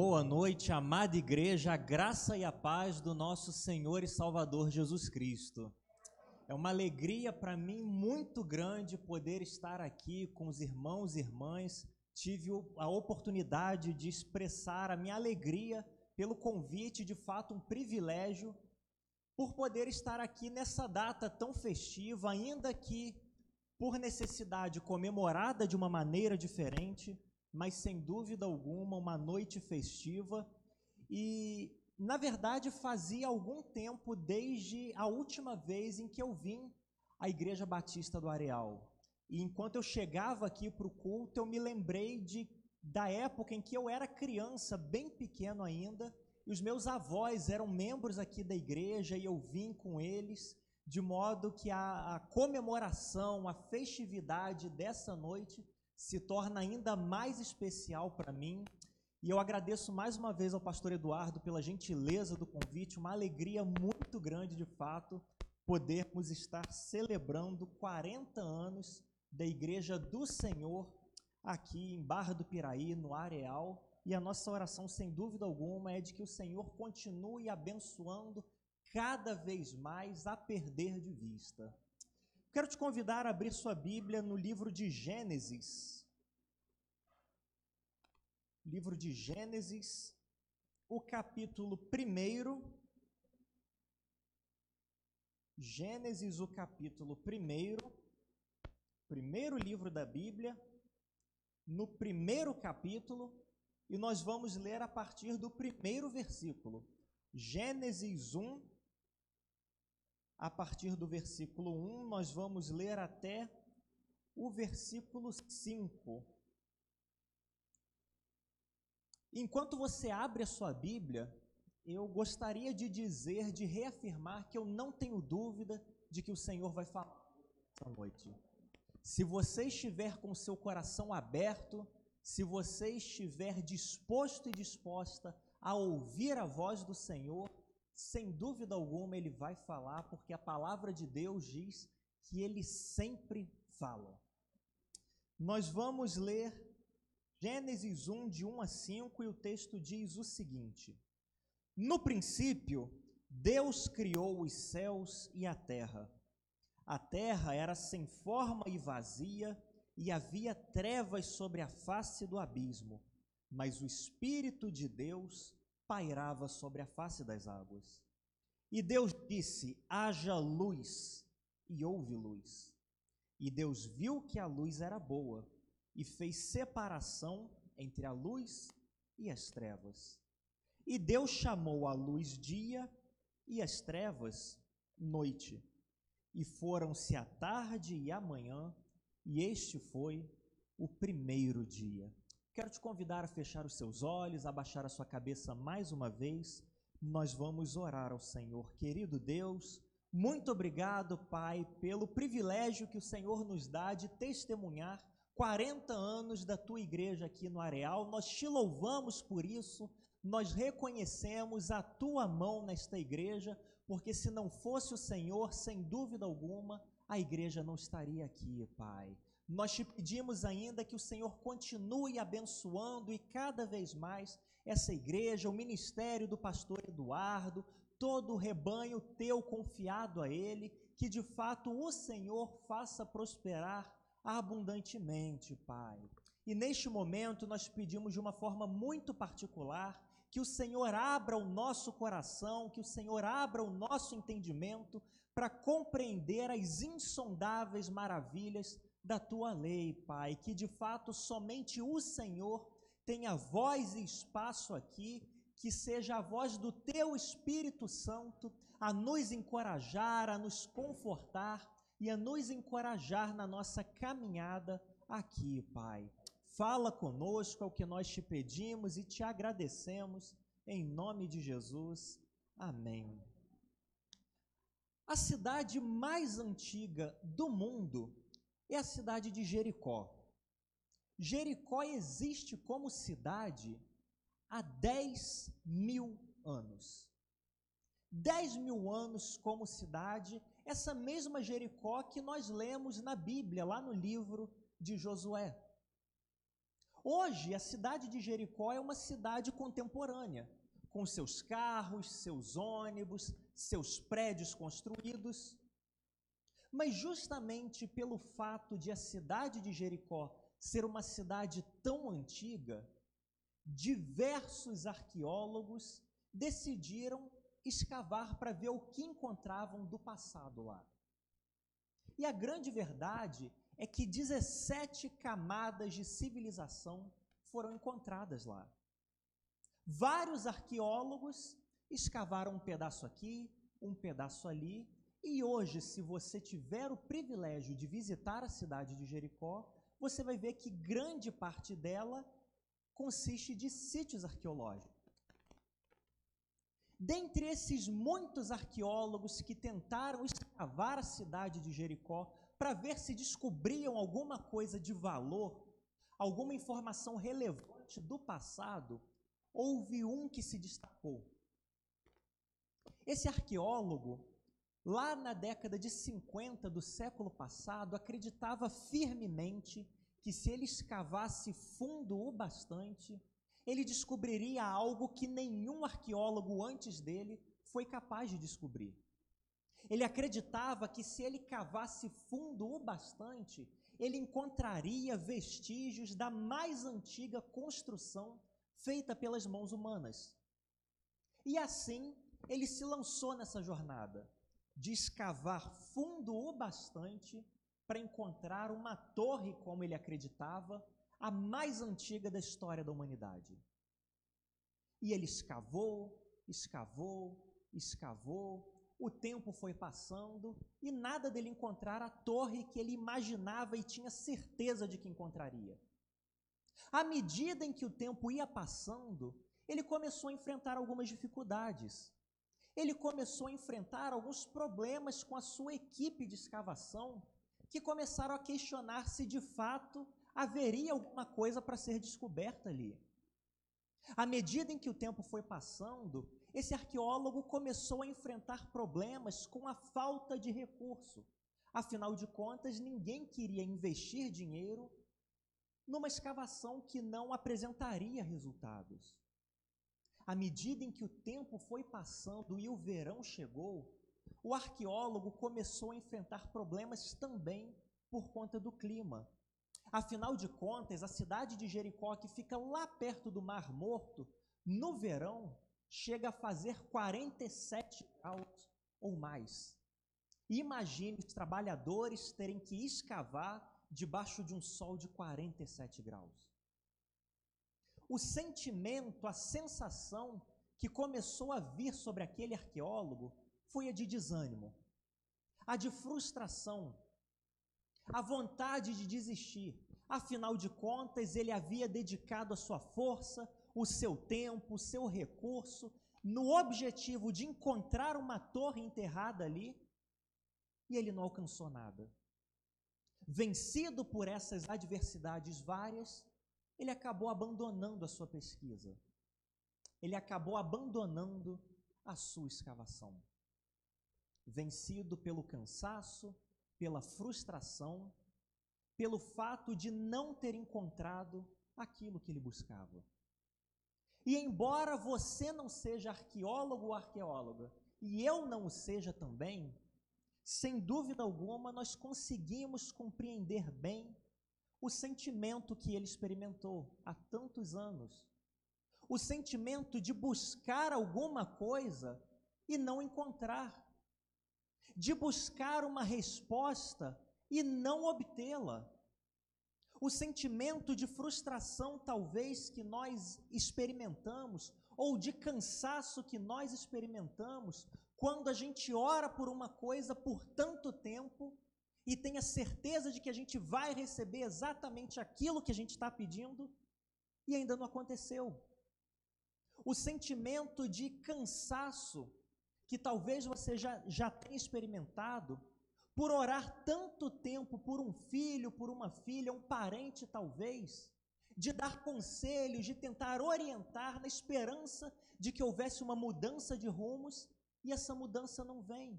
Boa noite, amada igreja, a graça e a paz do nosso Senhor e Salvador Jesus Cristo. É uma alegria para mim muito grande poder estar aqui com os irmãos e irmãs. Tive a oportunidade de expressar a minha alegria pelo convite, de fato, um privilégio por poder estar aqui nessa data tão festiva, ainda que por necessidade comemorada de uma maneira diferente mas sem dúvida alguma uma noite festiva e na verdade fazia algum tempo desde a última vez em que eu vim à Igreja Batista do Areal. E enquanto eu chegava aqui para o culto, eu me lembrei de, da época em que eu era criança, bem pequeno ainda, e os meus avós eram membros aqui da igreja e eu vim com eles, de modo que a, a comemoração, a festividade dessa noite se torna ainda mais especial para mim. E eu agradeço mais uma vez ao pastor Eduardo pela gentileza do convite, uma alegria muito grande de fato podermos estar celebrando 40 anos da Igreja do Senhor aqui em Barra do Piraí, no Areal. E a nossa oração, sem dúvida alguma, é de que o Senhor continue abençoando cada vez mais a perder de vista. Quero te convidar a abrir sua Bíblia no livro de Gênesis. Livro de Gênesis, o capítulo 1. Gênesis, o capítulo 1. Primeiro livro da Bíblia, no primeiro capítulo, e nós vamos ler a partir do primeiro versículo. Gênesis 1, a partir do versículo 1, nós vamos ler até o versículo 5. Enquanto você abre a sua Bíblia, eu gostaria de dizer, de reafirmar que eu não tenho dúvida de que o Senhor vai falar essa noite. Se você estiver com seu coração aberto, se você estiver disposto e disposta a ouvir a voz do Senhor, sem dúvida alguma ele vai falar, porque a palavra de Deus diz que ele sempre fala. Nós vamos ler Gênesis 1, de 1 a 5, e o texto diz o seguinte: No princípio, Deus criou os céus e a terra. A terra era sem forma e vazia, e havia trevas sobre a face do abismo, mas o Espírito de Deus pairava sobre a face das águas. E Deus disse: haja luz, e houve luz. E Deus viu que a luz era boa, e fez separação entre a luz e as trevas. E Deus chamou a luz dia e as trevas noite. E foram-se a tarde e a manhã, e este foi o primeiro dia. Quero te convidar a fechar os seus olhos, a baixar a sua cabeça mais uma vez. Nós vamos orar ao Senhor. Querido Deus, muito obrigado, Pai, pelo privilégio que o Senhor nos dá de testemunhar 40 anos da tua igreja aqui no Areal. Nós te louvamos por isso, nós reconhecemos a tua mão nesta igreja, porque se não fosse o Senhor, sem dúvida alguma, a igreja não estaria aqui, Pai. Nós te pedimos ainda que o Senhor continue abençoando e cada vez mais essa igreja, o ministério do pastor Eduardo, todo o rebanho teu confiado a ele, que de fato o Senhor faça prosperar abundantemente, Pai. E neste momento nós pedimos de uma forma muito particular que o Senhor abra o nosso coração, que o Senhor abra o nosso entendimento para compreender as insondáveis maravilhas da tua lei, Pai, que de fato somente o Senhor tenha voz e espaço aqui, que seja a voz do teu Espírito Santo a nos encorajar, a nos confortar e a nos encorajar na nossa caminhada aqui, Pai. Fala conosco, é o que nós te pedimos e te agradecemos, em nome de Jesus. Amém. A cidade mais antiga do mundo é a cidade de Jericó. Jericó existe como cidade há 10 mil anos. 10 mil anos como cidade, essa mesma Jericó que nós lemos na Bíblia, lá no livro de Josué. Hoje, a cidade de Jericó é uma cidade contemporânea, com seus carros, seus ônibus, seus prédios construídos. Mas justamente pelo fato de a cidade de Jericó ser uma cidade tão antiga, diversos arqueólogos decidiram escavar para ver o que encontravam do passado lá. E a grande verdade é que 17 camadas de civilização foram encontradas lá. Vários arqueólogos escavaram um pedaço aqui, um pedaço ali, e hoje, se você tiver o privilégio de visitar a cidade de Jericó, você vai ver que grande parte dela consiste de sítios arqueológicos. Dentre esses muitos arqueólogos que tentaram escavar a cidade de Jericó para ver se descobriam alguma coisa de valor, alguma informação relevante do passado, houve um que se destacou. Esse arqueólogo, lá na década de 50 do século passado, acreditava firmemente que se ele escavasse fundo o bastante, ele descobriria algo que nenhum arqueólogo antes dele foi capaz de descobrir. Ele acreditava que se ele cavasse fundo o bastante, ele encontraria vestígios da mais antiga construção feita pelas mãos humanas. E assim, ele se lançou nessa jornada de escavar fundo o bastante para encontrar uma torre, como ele acreditava, a mais antiga da história da humanidade. E ele escavou, escavou, escavou, o tempo foi passando e nada dele encontrar a torre que ele imaginava e tinha certeza de que encontraria. À medida em que o tempo ia passando, ele começou a enfrentar algumas dificuldades. Ele começou a enfrentar alguns problemas com a sua equipe de escavação, que começaram a questionar se de fato haveria alguma coisa para ser descoberta ali. À medida em que o tempo foi passando, esse arqueólogo começou a enfrentar problemas com a falta de recurso. Afinal de contas, ninguém queria investir dinheiro numa escavação que não apresentaria resultados. À medida em que o tempo foi passando e o verão chegou, o arqueólogo começou a enfrentar problemas também por conta do clima. Afinal de contas, a cidade de Jericó, que fica lá perto do Mar Morto, no verão, chega a fazer 47 graus ou mais. Imagine os trabalhadores terem que escavar debaixo de um sol de 47 graus. O sentimento, a sensação que começou a vir sobre aquele arqueólogo foi a de desânimo, a de frustração, a vontade de desistir. Afinal de contas, ele havia dedicado a sua força, o seu tempo, o seu recurso, no objetivo de encontrar uma torre enterrada ali, e ele não alcançou nada. Vencido por essas adversidades várias, ele acabou abandonando a sua pesquisa. Ele acabou abandonando a sua escavação. Vencido pelo cansaço, pela frustração, pelo fato de não ter encontrado aquilo que ele buscava. E embora você não seja arqueólogo ou arqueóloga, e eu não o seja também, sem dúvida alguma nós conseguimos compreender bem o sentimento que ele experimentou há tantos anos. O sentimento de buscar alguma coisa e não encontrar de buscar uma resposta e não obtê-la. O sentimento de frustração, talvez, que nós experimentamos, ou de cansaço que nós experimentamos, quando a gente ora por uma coisa por tanto tempo e tem a certeza de que a gente vai receber exatamente aquilo que a gente está pedindo e ainda não aconteceu. O sentimento de cansaço que talvez você já, já tenha experimentado por orar tanto tempo por um filho, por uma filha, um parente talvez, de dar conselhos, de tentar orientar na esperança de que houvesse uma mudança de rumos e essa mudança não vem.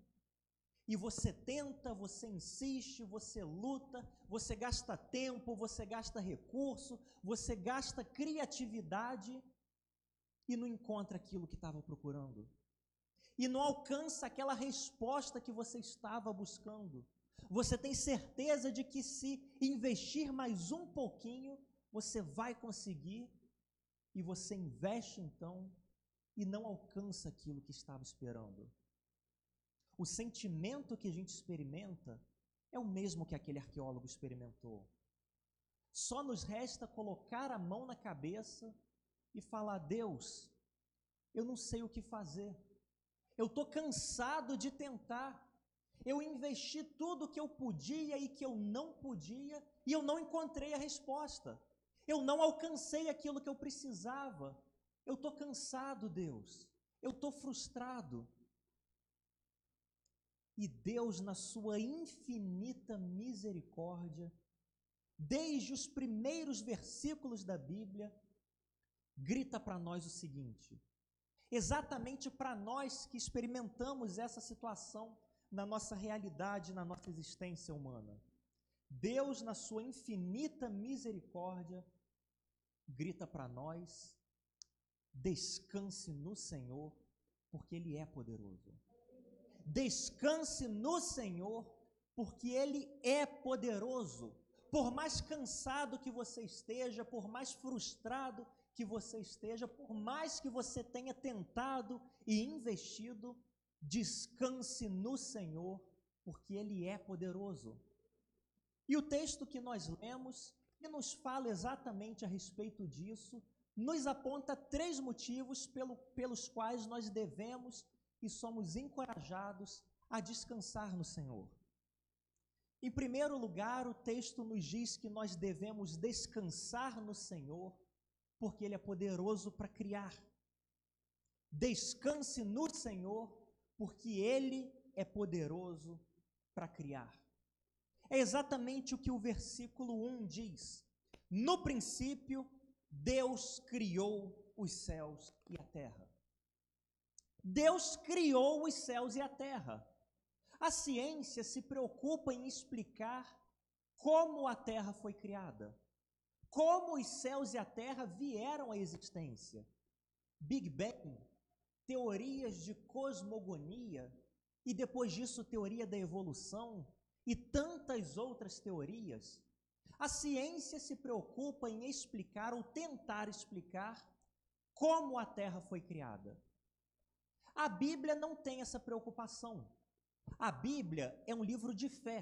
E você tenta, você insiste, você luta, você gasta tempo, você gasta recurso, você gasta criatividade e não encontra aquilo que estava procurando. E não alcança aquela resposta que você estava buscando. Você tem certeza de que se investir mais um pouquinho, você vai conseguir, e você investe então e não alcança aquilo que estava esperando o sentimento que a gente experimenta é o mesmo que aquele arqueólogo experimentou. Só nos resta colocar a mão na cabeça e falar: Deus, eu não sei o que fazer. Eu estou cansado de tentar. Eu investi tudo que eu podia e que eu não podia e eu não encontrei a resposta. Eu não alcancei aquilo que eu precisava. Eu estou cansado, Deus. Eu estou frustrado. E Deus, na sua infinita misericórdia, desde os primeiros versículos da Bíblia, grita para nós o seguinte: exatamente para nós que experimentamos essa situação na nossa realidade, na nossa existência humana. Deus, na sua infinita misericórdia, grita para nós: descanse no Senhor, porque Ele é poderoso. Descanse no Senhor, porque Ele é poderoso. Por mais cansado que você esteja, por mais frustrado que você esteja, por mais que você tenha tentado e investido, descanse no Senhor, porque Ele é poderoso. E o texto que nós lemos, que nos fala exatamente a respeito disso, nos aponta três motivos pelo, pelos quais nós devemos e somos encorajados a descansar no Senhor. Em primeiro lugar, o texto nos diz que nós devemos descansar no Senhor, porque Ele é poderoso para criar. Descanse no Senhor, porque Ele é poderoso para criar. É exatamente o que o versículo 1 diz. No princípio, Deus criou os céus e a terra. Deus criou os céus e a terra. A ciência se preocupa em explicar como a terra foi criada, como os céus e a terra vieram à existência. Big Bang, teorias de cosmogonia e depois disso teoria da evolução e tantas outras teorias. A ciência se preocupa em explicar ou tentar explicar como a terra foi criada. A Bíblia não tem essa preocupação. A Bíblia é um livro de fé.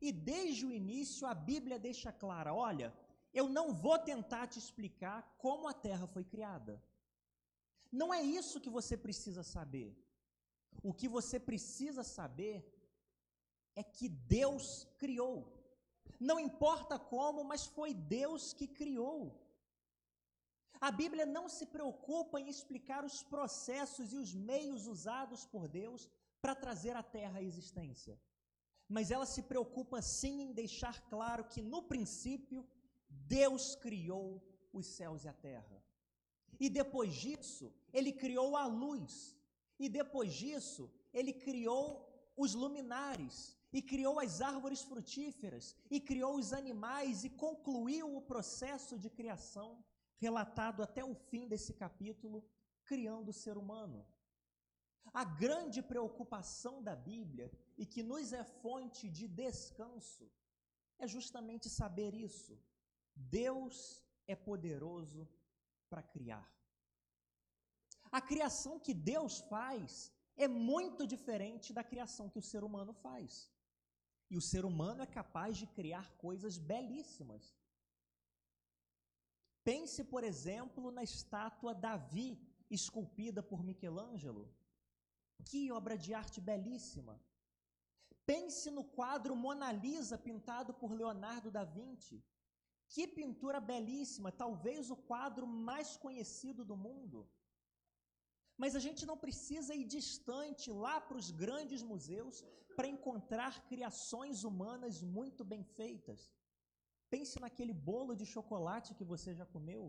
E desde o início a Bíblia deixa clara: olha, eu não vou tentar te explicar como a terra foi criada. Não é isso que você precisa saber. O que você precisa saber é que Deus criou. Não importa como, mas foi Deus que criou. A Bíblia não se preocupa em explicar os processos e os meios usados por Deus para trazer a terra à existência. Mas ela se preocupa sim em deixar claro que no princípio Deus criou os céus e a terra. E depois disso, ele criou a luz. E depois disso, ele criou os luminares, e criou as árvores frutíferas, e criou os animais, e concluiu o processo de criação relatado até o fim desse capítulo, criando o ser humano. A grande preocupação da Bíblia e que nos é fonte de descanso é justamente saber isso. Deus é poderoso para criar. A criação que Deus faz é muito diferente da criação que o ser humano faz. E o ser humano é capaz de criar coisas belíssimas. Pense, por exemplo, na estátua Davi, esculpida por Michelangelo. Que obra de arte belíssima! Pense no quadro Mona Lisa, pintado por Leonardo da Vinci. Que pintura belíssima, talvez o quadro mais conhecido do mundo. Mas a gente não precisa ir distante lá para os grandes museus para encontrar criações humanas muito bem feitas. Pense naquele bolo de chocolate que você já comeu.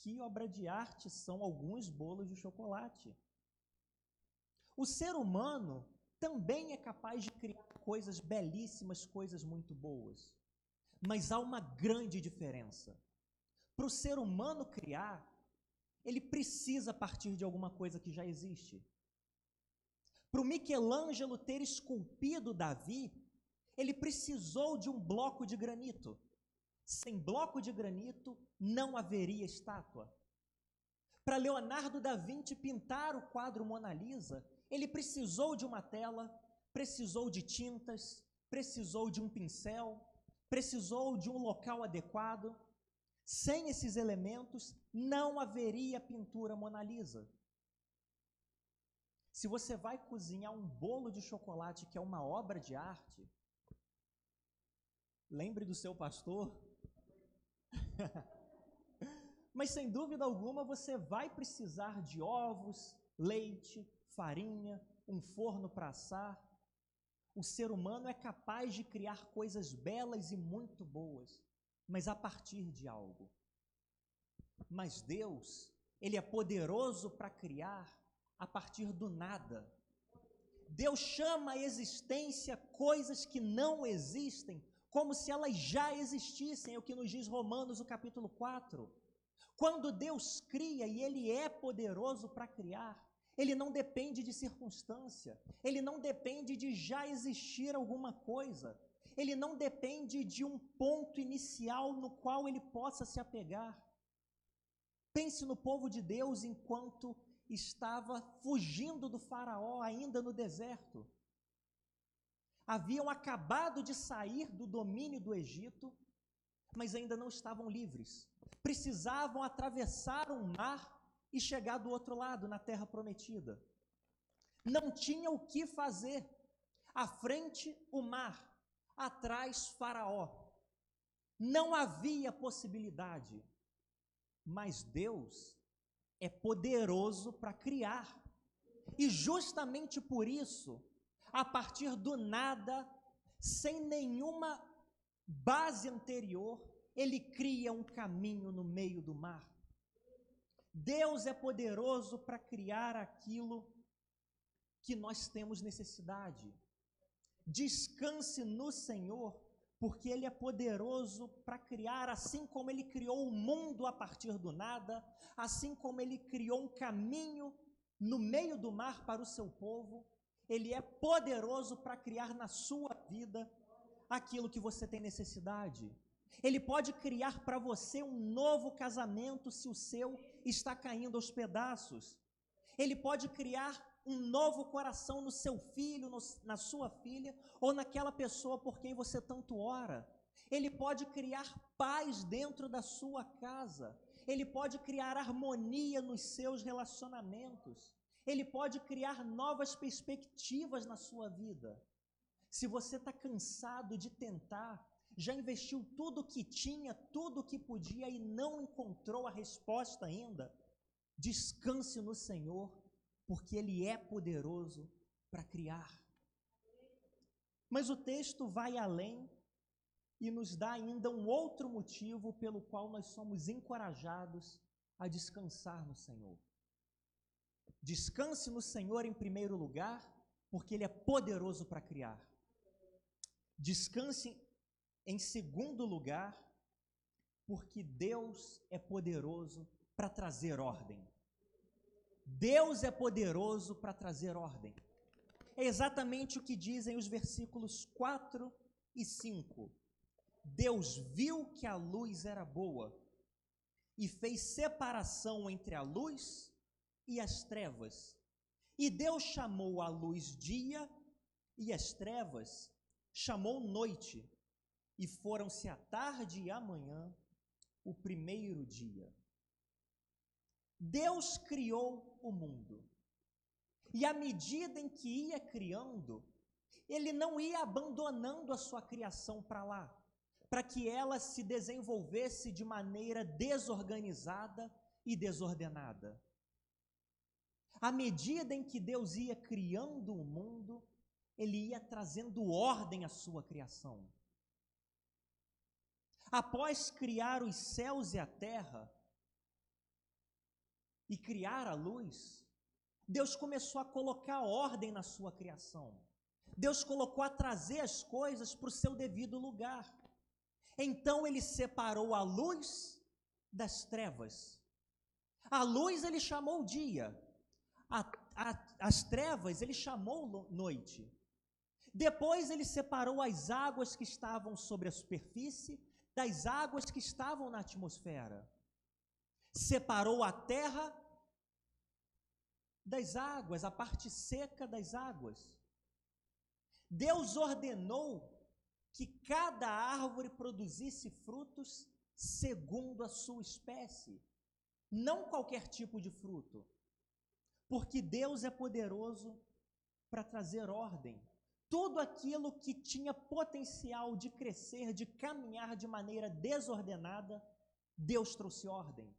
Que obra de arte são alguns bolos de chocolate. O ser humano também é capaz de criar coisas belíssimas, coisas muito boas. Mas há uma grande diferença. Para o ser humano criar, ele precisa partir de alguma coisa que já existe. Para o Michelangelo ter esculpido Davi, ele precisou de um bloco de granito. Sem bloco de granito, não haveria estátua. Para Leonardo da Vinci pintar o quadro Mona Lisa, ele precisou de uma tela, precisou de tintas, precisou de um pincel, precisou de um local adequado. Sem esses elementos, não haveria pintura Mona Lisa. Se você vai cozinhar um bolo de chocolate que é uma obra de arte, lembre do seu pastor. Mas sem dúvida alguma você vai precisar de ovos, leite, farinha, um forno para assar. O ser humano é capaz de criar coisas belas e muito boas, mas a partir de algo. Mas Deus, Ele é poderoso para criar a partir do nada. Deus chama a existência coisas que não existem, como se elas já existissem, é o que nos diz Romanos, o capítulo 4. Quando Deus cria e Ele é poderoso para criar, Ele não depende de circunstância, Ele não depende de já existir alguma coisa, Ele não depende de um ponto inicial no qual Ele possa se apegar. Pense no povo de Deus enquanto estava fugindo do Faraó ainda no deserto. Haviam acabado de sair do domínio do Egito, mas ainda não estavam livres. Precisavam atravessar um mar e chegar do outro lado, na terra prometida. Não tinha o que fazer. À frente, o mar, atrás, Faraó. Não havia possibilidade. Mas Deus é poderoso para criar. E justamente por isso, a partir do nada, sem nenhuma base anterior, ele cria um caminho no meio do mar. Deus é poderoso para criar aquilo que nós temos necessidade. Descanse no Senhor, porque Ele é poderoso para criar, assim como Ele criou o mundo a partir do nada, assim como Ele criou um caminho no meio do mar para o seu povo, Ele é poderoso para criar na sua vida aquilo que você tem necessidade. Ele pode criar para você um novo casamento se o seu está caindo aos pedaços. Ele pode criar um novo coração no seu filho, no, na sua filha, ou naquela pessoa por quem você tanto ora. Ele pode criar paz dentro da sua casa. Ele pode criar harmonia nos seus relacionamentos. Ele pode criar novas perspectivas na sua vida. Se você está cansado de tentar, já investiu tudo o que tinha, tudo o que podia e não encontrou a resposta ainda, descanse no Senhor porque Ele é poderoso para criar. Mas o texto vai além e nos dá ainda um outro motivo pelo qual nós somos encorajados a descansar no Senhor. Descanse no Senhor em primeiro lugar, porque Ele é poderoso para criar. Descanse em segundo lugar, porque Deus é poderoso para trazer ordem. Deus é poderoso para trazer ordem. É exatamente o que dizem os versículos 4 e 5. Deus viu que a luz era boa e fez separação entre a luz e as trevas. E Deus chamou a luz dia e as trevas chamou noite. E foram-se a tarde e a manhã o primeiro dia. Deus criou o mundo. E à medida em que ia criando, ele não ia abandonando a sua criação para lá, para que ela se desenvolvesse de maneira desorganizada e desordenada. À medida em que Deus ia criando o mundo, ele ia trazendo ordem à sua criação. Após criar os céus e a terra, e criar a luz, Deus começou a colocar ordem na sua criação. Deus colocou a trazer as coisas para o seu devido lugar. Então ele separou a luz das trevas. A luz ele chamou dia, a, a, as trevas ele chamou noite. Depois ele separou as águas que estavam sobre a superfície das águas que estavam na atmosfera. Separou a terra das águas, a parte seca das águas. Deus ordenou que cada árvore produzisse frutos segundo a sua espécie, não qualquer tipo de fruto, porque Deus é poderoso para trazer ordem. Tudo aquilo que tinha potencial de crescer, de caminhar de maneira desordenada, Deus trouxe ordem.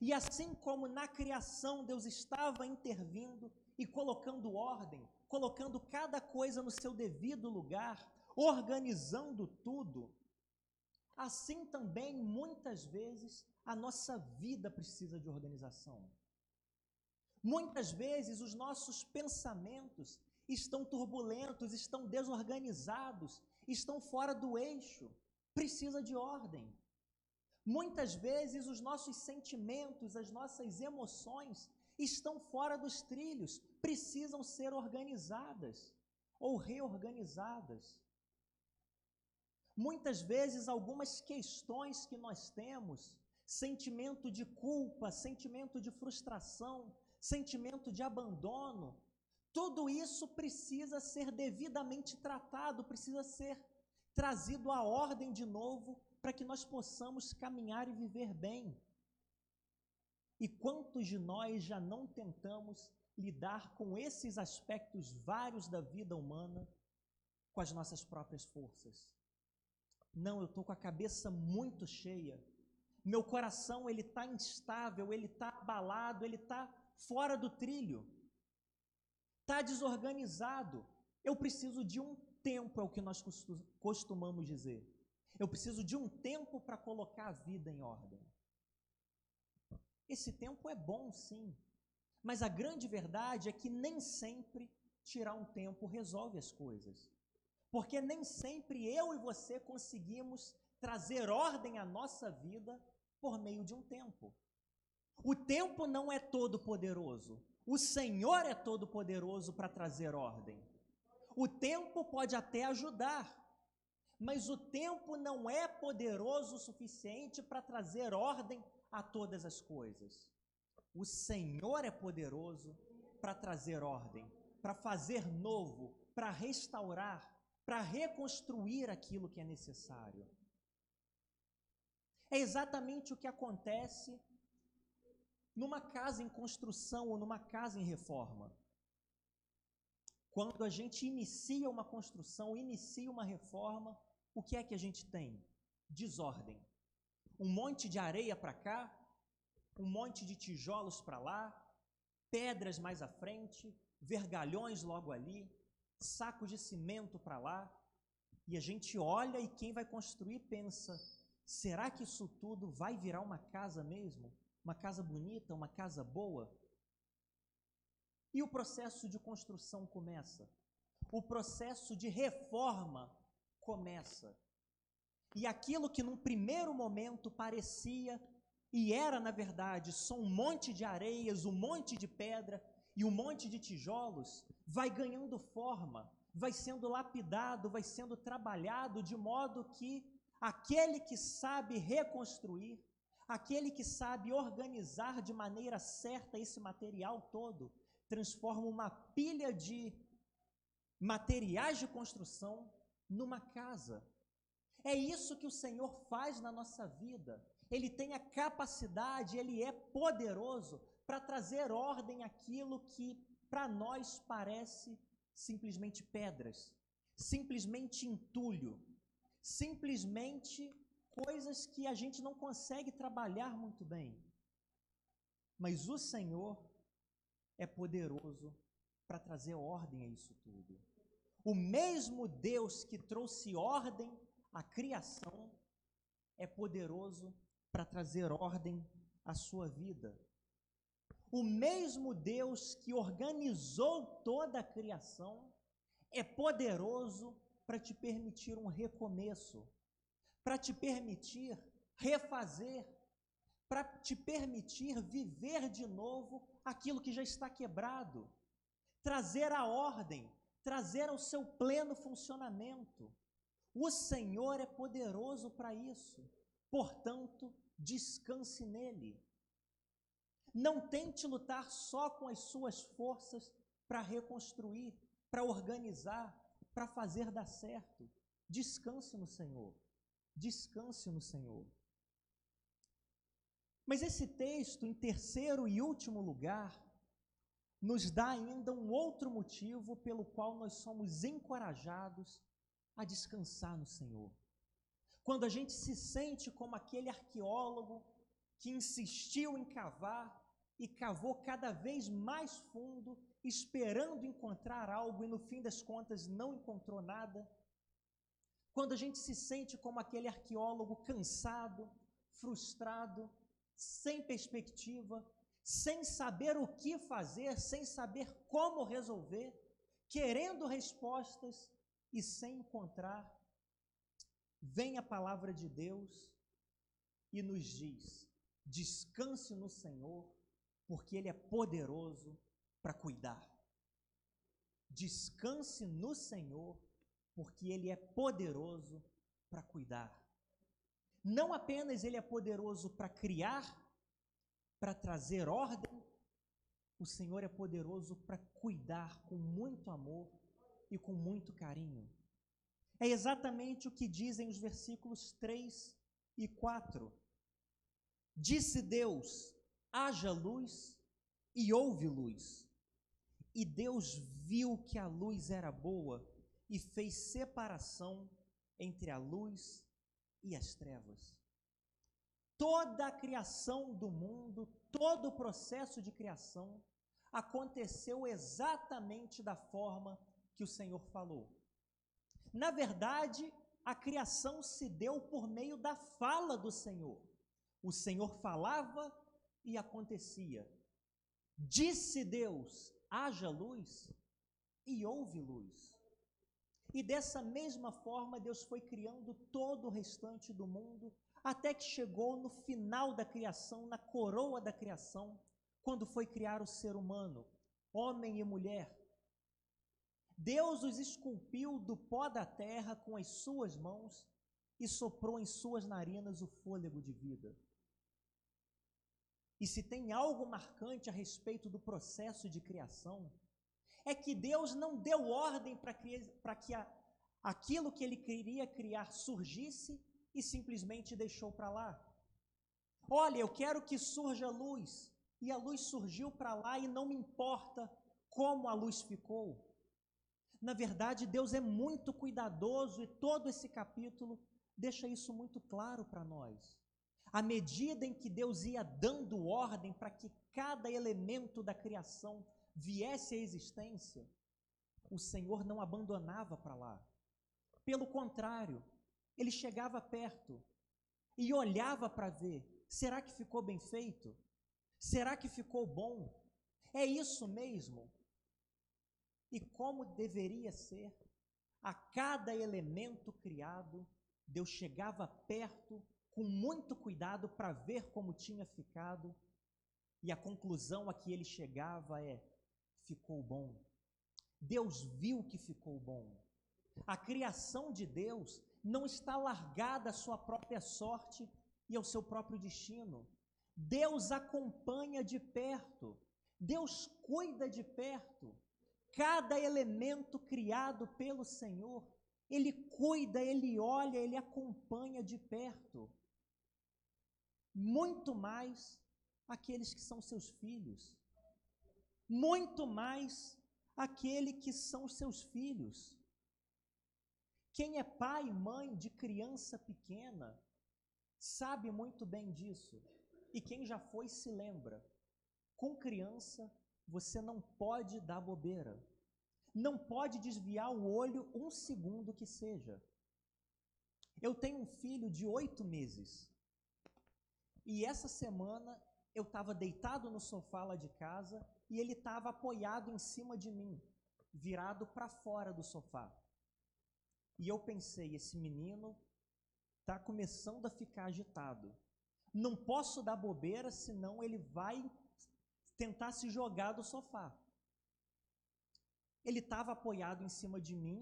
E assim como na criação Deus estava intervindo e colocando ordem, colocando cada coisa no seu devido lugar, organizando tudo, assim também muitas vezes a nossa vida precisa de organização. Muitas vezes os nossos pensamentos estão turbulentos, estão desorganizados, estão fora do eixo, precisa de ordem. Muitas vezes os nossos sentimentos, as nossas emoções estão fora dos trilhos, precisam ser organizadas ou reorganizadas. Muitas vezes, algumas questões que nós temos, sentimento de culpa, sentimento de frustração, sentimento de abandono, tudo isso precisa ser devidamente tratado, precisa ser trazido à ordem de novo, para que nós possamos caminhar e viver bem. E quantos de nós já não tentamos lidar com esses aspectos vários da vida humana com as nossas próprias forças? Não, eu estou com a cabeça muito cheia. Meu coração ele está instável, ele está abalado, ele está fora do trilho. Está desorganizado. Eu preciso de um tempo, é o que nós costumamos dizer. Eu preciso de um tempo para colocar a vida em ordem. Esse tempo é bom, sim. Mas a grande verdade é que nem sempre tirar um tempo resolve as coisas. Porque nem sempre eu e você conseguimos trazer ordem à nossa vida por meio de um tempo. O tempo não é todo poderoso. O Senhor é todo poderoso para trazer ordem. O tempo pode até ajudar, mas o tempo não é poderoso o suficiente para trazer ordem a todas as coisas. O Senhor é poderoso para trazer ordem, para fazer novo, para restaurar, para reconstruir aquilo que é necessário. É exatamente o que acontece numa casa em construção ou numa casa em reforma. Quando a gente inicia uma construção, inicia uma reforma, o que é que a gente tem? Desordem. Um monte de areia para cá, um monte de tijolos para lá, pedras mais à frente, vergalhões logo ali, sacos de cimento para lá, e a gente olha e quem vai construir pensa: será que isso tudo vai virar uma casa mesmo? Uma casa bonita, uma casa boa? E o processo de construção começa. O processo de reforma começa. E aquilo que num primeiro momento parecia e era, na verdade, só um monte de areias, um monte de pedra e um monte de tijolos, vai ganhando forma, vai sendo lapidado, vai sendo trabalhado de modo que aquele que sabe reconstruir, aquele que sabe organizar de maneira certa esse material todo, transforma uma pilha de materiais de construção numa casa. É isso que o Senhor faz na nossa vida. Ele tem a capacidade, ele é poderoso para trazer ordem àquilo que para nós parece simplesmente pedras, simplesmente entulho, simplesmente coisas que a gente não consegue trabalhar muito bem. Mas o Senhor é poderoso para trazer ordem a isso tudo. O mesmo Deus que trouxe ordem à criação é poderoso para trazer ordem à sua vida. o mesmo Deus que organizou toda a criação é poderoso para te permitir um recomeço, para te permitir refazer, para te permitir viver de novo aquilo que já está quebrado, trazer a ordem, trazer ao seu pleno funcionamento. O Senhor é poderoso para isso, portanto, descanse nele. Não tente lutar só com as suas forças para reconstruir, para organizar, para fazer dar certo. Descanse no Senhor. Descanse no Senhor. Mas esse texto, em terceiro e último lugar, nos dá ainda um outro motivo pelo qual nós somos encorajados a descansar no Senhor. Quando a gente se sente como aquele arqueólogo que insistiu em cavar e cavou cada vez mais fundo, esperando encontrar algo e no fim das contas não encontrou nada. Quando a gente se sente como aquele arqueólogo cansado, frustrado, sem perspectiva, sem saber o que fazer, sem saber como resolver, querendo respostas e sem encontrar, vem a palavra de Deus e nos diz: descanse no Senhor, porque Ele é poderoso para cuidar. Descanse no Senhor, porque Ele é poderoso para cuidar. Não apenas Ele é poderoso para criar, para trazer ordem, o Senhor é poderoso para cuidar com muito amor e com muito carinho. É exatamente o que dizem os versículos 3 e 4. Disse Deus: haja luz, e houve luz. E Deus viu que a luz era boa e fez separação entre a luz e as trevas. Toda a criação do mundo, todo o processo de criação aconteceu exatamente da forma que o Senhor falou. Na verdade, a criação se deu por meio da fala do Senhor. O Senhor falava e acontecia. Disse Deus: haja luz, e houve luz. E dessa mesma forma, Deus foi criando todo o restante do mundo, até que chegou no final da criação, na coroa da criação, quando foi criar o ser humano, homem e mulher. Deus os esculpiu do pó da terra com as suas mãos e soprou em suas narinas o fôlego de vida. E se tem algo marcante a respeito do processo de criação, é que Deus não deu ordem para que a, aquilo que ele queria criar surgisse e simplesmente deixou para lá. Olha, eu quero que surja luz, e a luz surgiu para lá e não me importa como a luz ficou. Na verdade, Deus é muito cuidadoso e todo esse capítulo deixa isso muito claro para nós à medida em que Deus ia dando ordem para que cada elemento da criação viesse à existência, o Senhor não abandonava para lá. Pelo contrário, ele chegava perto e olhava para ver: será que ficou bem feito? Será que ficou bom? É isso mesmo? E como deveria ser, a cada elemento criado, Deus chegava perto com muito cuidado para ver como tinha ficado, e a conclusão a que ele chegava é: ficou bom. Deus viu que ficou bom. A criação de Deus não está largada à sua própria sorte e ao seu próprio destino. Deus acompanha de perto, Deus cuida de perto. Cada elemento criado pelo Senhor, Ele cuida, Ele olha, Ele acompanha de perto muito mais aqueles que são seus filhos, muito mais aquele que são seus filhos. Quem é pai e mãe de criança pequena sabe muito bem disso. E quem já foi se lembra. Com criança, você não pode dar bobeira. Não pode desviar o olho um segundo que seja. Eu tenho um filho de oito meses. E essa semana eu estava deitado no sofá lá de casa e ele estava apoiado em cima de mim, virado para fora do sofá. E eu pensei, esse menino está começando a ficar agitado. Não posso dar bobeira, senão ele vai tentar se jogar do sofá. Ele estava apoiado em cima de mim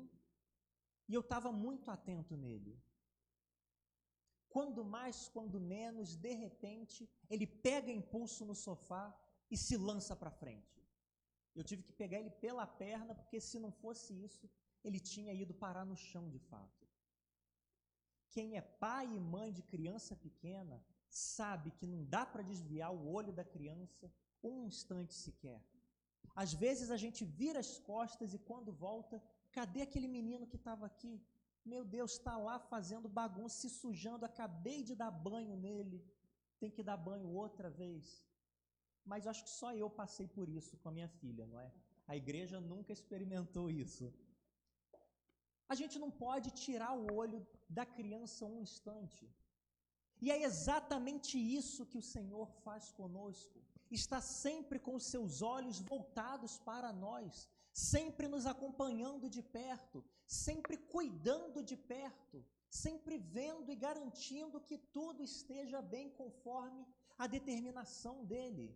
e eu estava muito atento nele. Quando mais, quando menos, de repente, ele pega impulso no sofá e se lança para frente. Eu tive que pegar ele pela perna, porque se não fosse isso, ele tinha ido parar no chão de fato. Quem é pai e mãe de criança pequena sabe que não dá para desviar o olho da criança um instante sequer. Às vezes a gente vira as costas e quando volta, cadê aquele menino que estava aqui? Meu Deus, está lá fazendo bagunça, se sujando, acabei de dar banho nele, tem que dar banho outra vez. Mas acho que só eu passei por isso com a minha filha, não é? A igreja nunca experimentou isso. A gente não pode tirar o olho da criança um instante. E é exatamente isso que o Senhor faz conosco. Está sempre com os seus olhos voltados para nós, sempre nos acompanhando de perto, sempre cuidando de perto, sempre vendo e garantindo que tudo esteja bem conforme a determinação dele.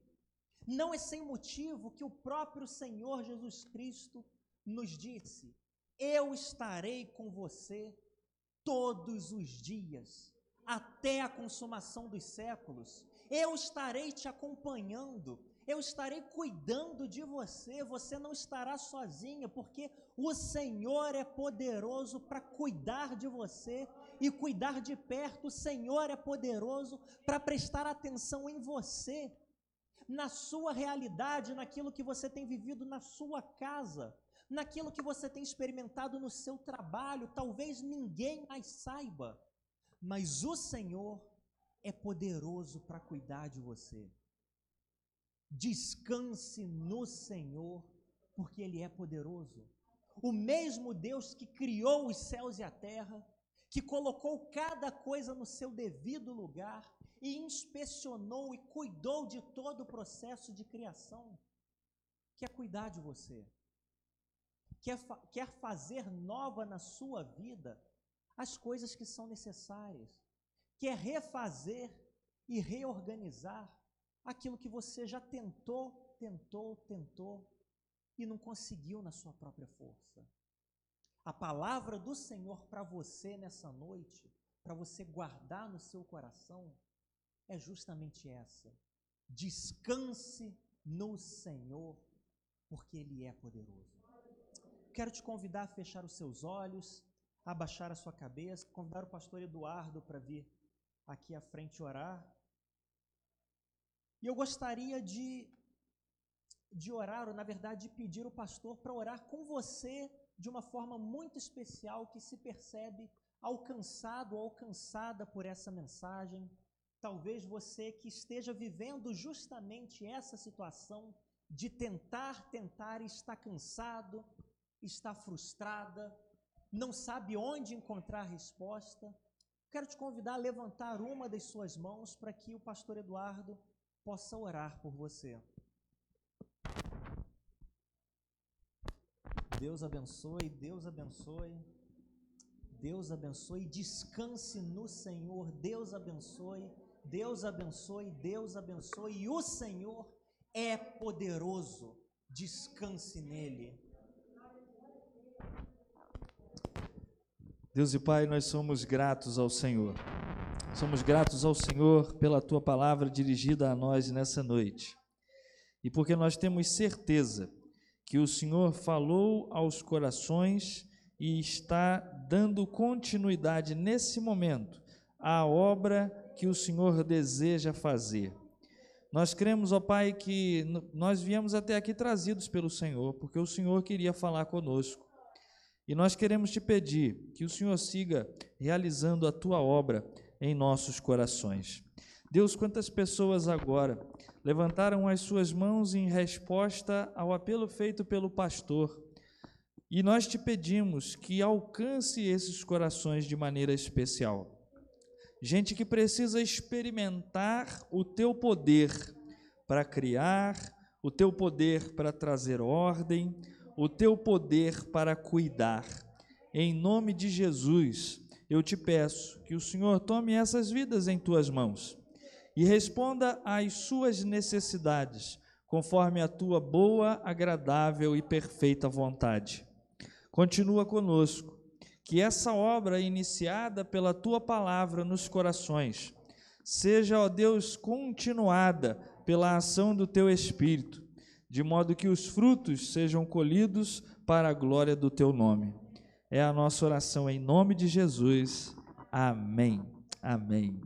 Não é sem motivo que o próprio Senhor Jesus Cristo nos disse: Eu estarei com você todos os dias, até a consumação dos séculos. Eu estarei te acompanhando, eu estarei cuidando de você, você não estará sozinha, porque o Senhor é poderoso para cuidar de você e cuidar de perto. O Senhor é poderoso para prestar atenção em você, na sua realidade, naquilo que você tem vivido na sua casa, naquilo que você tem experimentado no seu trabalho. Talvez ninguém mais saiba, mas o Senhor é poderoso para cuidar de você. Descanse no Senhor, porque Ele é poderoso. O mesmo Deus que criou os céus e a terra, que colocou cada coisa no seu devido lugar e inspecionou e cuidou de todo o processo de criação, quer cuidar de você, quer, fa quer fazer nova na sua vida as coisas que são necessárias, quer refazer e reorganizar aquilo que você já tentou, tentou, tentou e não conseguiu na sua própria força. A palavra do Senhor para você nessa noite, para você guardar no seu coração, é justamente essa. Descanse no Senhor, porque Ele é poderoso. Quero te convidar a fechar os seus olhos, abaixar a sua cabeça, convidar o pastor Eduardo para vir aqui à frente orar. E eu gostaria de, de orar, ou na verdade de pedir o pastor para orar com você de uma forma muito especial que se percebe alcançado ou alcançada por essa mensagem. Talvez você que esteja vivendo justamente essa situação de tentar, tentar está cansado, está frustrada, não sabe onde encontrar resposta. Quero te convidar a levantar uma das suas mãos para que o pastor Eduardo possa orar por você. Deus abençoe, Deus abençoe. Deus abençoe, descanse no Senhor. Deus abençoe, Deus abençoe, Deus abençoe. E o Senhor é poderoso. Descanse nele. Deus e Pai, nós somos gratos ao Senhor. Somos gratos ao Senhor pela tua palavra dirigida a nós nessa noite. E porque nós temos certeza que o Senhor falou aos corações e está dando continuidade nesse momento à obra que o Senhor deseja fazer. Nós cremos, ó Pai, que nós viemos até aqui trazidos pelo Senhor, porque o Senhor queria falar conosco. E nós queremos te pedir que o Senhor siga realizando a tua obra em nossos corações. Deus, quantas pessoas agora levantaram as suas mãos em resposta ao apelo feito pelo pastor. E nós te pedimos que alcance esses corações de maneira especial. Gente que precisa experimentar o teu poder, para criar, o teu poder para trazer ordem, o teu poder para cuidar. Em nome de Jesus, eu te peço que o Senhor tome essas vidas em tuas mãos e responda às suas necessidades, conforme a tua boa, agradável e perfeita vontade. Continua conosco, que essa obra iniciada pela tua palavra nos corações seja, ó Deus, continuada pela ação do teu Espírito, de modo que os frutos sejam colhidos para a glória do teu nome. É a nossa oração em nome de Jesus. Amém. Amém.